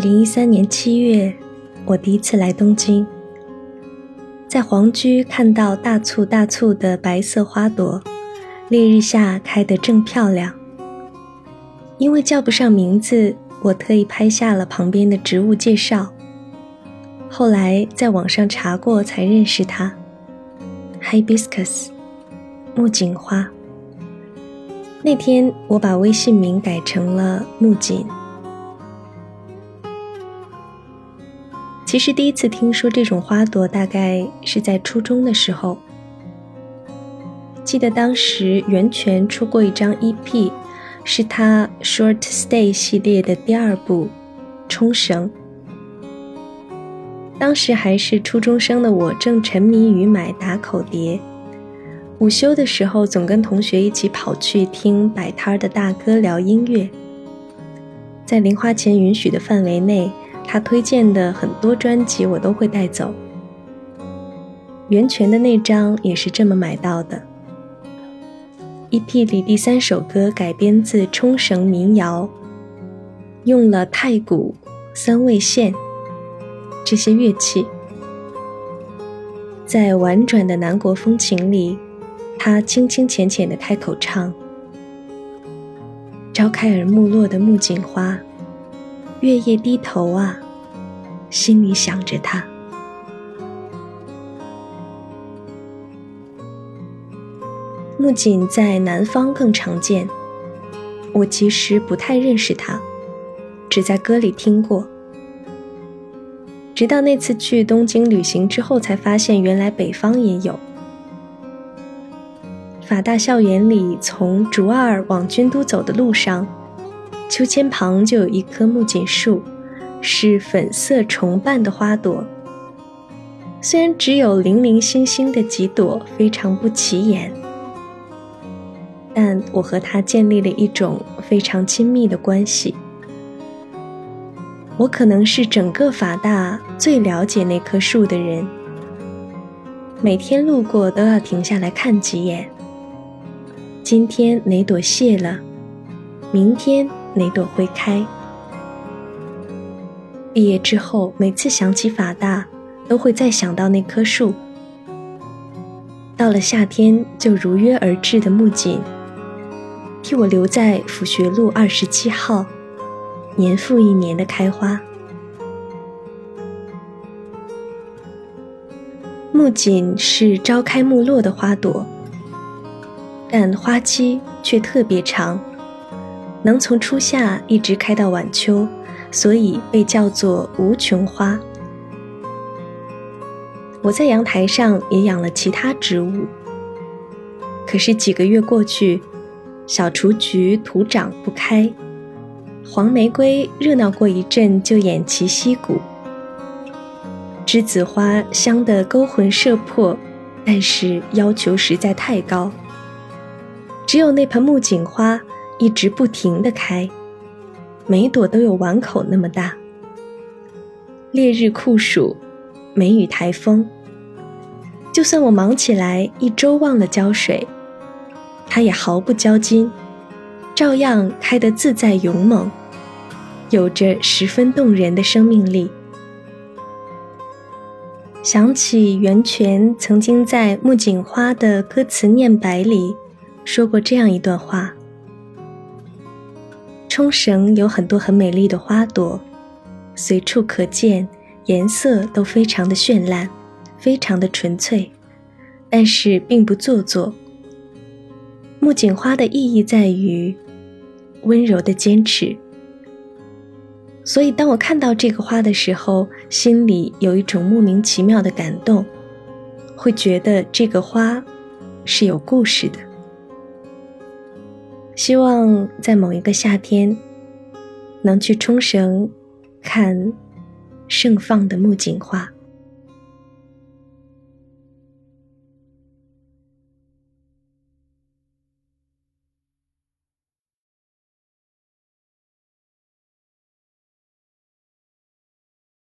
二零一三年七月，我第一次来东京，在皇居看到大簇大簇的白色花朵，烈日下开得正漂亮。因为叫不上名字，我特意拍下了旁边的植物介绍。后来在网上查过，才认识它，Hibiscus，木槿花。那天我把微信名改成了木槿。其实第一次听说这种花朵，大概是在初中的时候。记得当时袁泉出过一张 EP，是他 Short Stay 系列的第二部《冲绳》。当时还是初中生的我，正沉迷于买打口碟，午休的时候总跟同学一起跑去听摆摊的大哥聊音乐。在零花钱允许的范围内。他推荐的很多专辑我都会带走。袁泉的那张也是这么买到的。EP 里第三首歌改编自冲绳民谣，用了太鼓、三味线这些乐器，在婉转的南国风情里，他清清浅浅的开口唱：“朝开而暮落的木槿花。”月夜低头啊，心里想着他。木槿在南方更常见，我其实不太认识它，只在歌里听过。直到那次去东京旅行之后，才发现原来北方也有。法大校园里，从竹二往军都走的路上。秋千旁就有一棵木槿树，是粉色重瓣的花朵。虽然只有零零星星的几朵，非常不起眼，但我和它建立了一种非常亲密的关系。我可能是整个法大最了解那棵树的人，每天路过都要停下来看几眼。今天哪朵谢了？明天？哪朵会开？毕业之后，每次想起法大，都会再想到那棵树。到了夏天，就如约而至的木槿，替我留在府学路二十七号，年复一年的开花。木槿是朝开暮落的花朵，但花期却特别长。能从初夏一直开到晚秋，所以被叫做无穷花。我在阳台上也养了其他植物，可是几个月过去，小雏菊徒长不开，黄玫瑰热闹过一阵就偃旗息鼓，栀子花香得勾魂摄魄，但是要求实在太高，只有那盆木槿花。一直不停地开，每朵都有碗口那么大。烈日酷暑，梅雨台风，就算我忙起来一周忘了浇水，它也毫不焦金，照样开得自在勇猛，有着十分动人的生命力。想起袁泉曾经在《木槿花》的歌词念白里说过这样一段话。冲绳有很多很美丽的花朵，随处可见，颜色都非常的绚烂，非常的纯粹，但是并不做作。木槿花的意义在于温柔的坚持，所以当我看到这个花的时候，心里有一种莫名其妙的感动，会觉得这个花是有故事的。希望在某一个夏天，能去冲绳看盛放的木槿花。